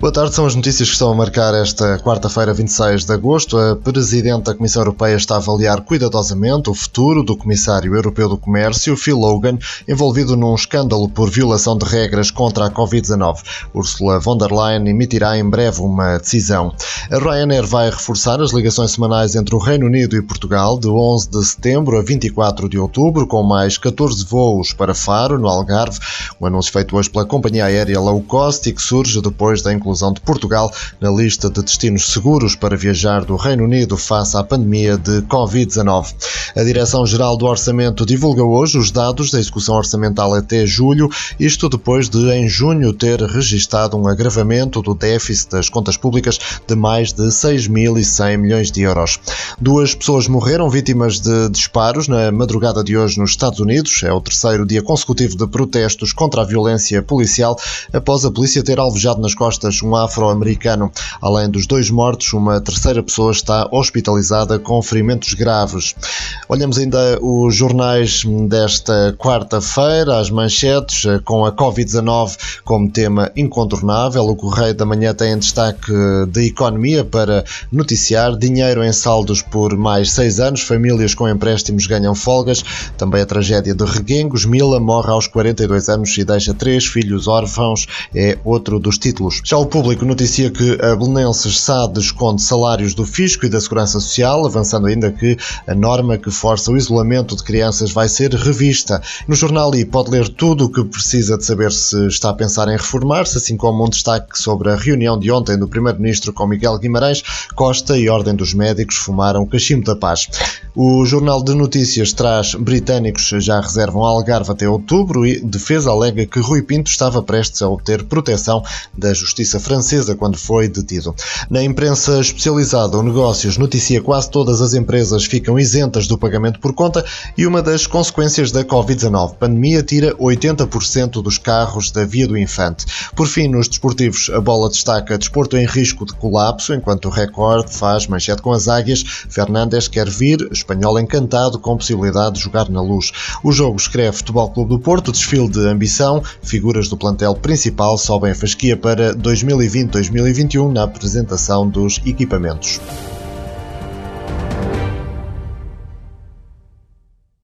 Boa tarde, são as notícias que estão a marcar esta quarta-feira, 26 de agosto. A Presidente da Comissão Europeia está a avaliar cuidadosamente o futuro do Comissário Europeu do Comércio, Phil Hogan, envolvido num escândalo por violação de regras contra a Covid-19. Ursula von der Leyen emitirá em breve uma decisão. A Ryanair vai reforçar as ligações semanais entre o Reino Unido e Portugal de 11 de setembro a 24 de outubro, com mais 14 voos para Faro, no Algarve. Um anúncio feito hoje pela companhia aérea low cost e que surge depois da inclusão inclusão de Portugal na lista de destinos seguros para viajar do Reino Unido face à pandemia de Covid-19. A Direção-Geral do Orçamento divulga hoje os dados da execução orçamental até julho, isto depois de, em junho, ter registado um agravamento do déficit das contas públicas de mais de 6.100 milhões de euros. Duas pessoas morreram vítimas de disparos na madrugada de hoje nos Estados Unidos. É o terceiro dia consecutivo de protestos contra a violência policial após a polícia ter alvejado nas costas um afro-americano. Além dos dois mortos, uma terceira pessoa está hospitalizada com ferimentos graves. Olhamos ainda os jornais desta quarta-feira, as manchetes, eh, com a Covid-19 como tema incontornável. O Correio da Manhã tem em destaque de economia para noticiar dinheiro em saldos por mais seis anos, famílias com empréstimos ganham folgas. Também a tragédia de Reguengos, Mila morre aos 42 anos e deixa três filhos órfãos, é outro dos títulos. Já o Público noticia que a Belenenses SAD esconde salários do Fisco e da Segurança Social, avançando ainda que a norma que força o isolamento de crianças vai ser revista. No jornal I pode ler tudo o que precisa de saber se está a pensar em reformar-se, assim como um destaque sobre a reunião de ontem do Primeiro-Ministro com Miguel Guimarães, Costa e Ordem dos Médicos fumaram cachimbo da paz. O Jornal de Notícias traz britânicos já reservam Algarve até outubro e defesa alega que Rui Pinto estava prestes a obter proteção da Justiça francesa quando foi detido. Na imprensa especializada, o Negócios noticia quase todas as empresas ficam isentas do pagamento por conta e uma das consequências da Covid-19. Pandemia tira 80% dos carros da Via do Infante. Por fim, nos desportivos, a bola destaca desporto em risco de colapso, enquanto o Record faz manchete com as águias. Fernandes quer vir, espanhol encantado com possibilidade de jogar na luz. O jogo escreve Futebol Clube do Porto, desfile de ambição, figuras do plantel principal sobem a fasquia para 2020 2020-2021 na apresentação dos equipamentos.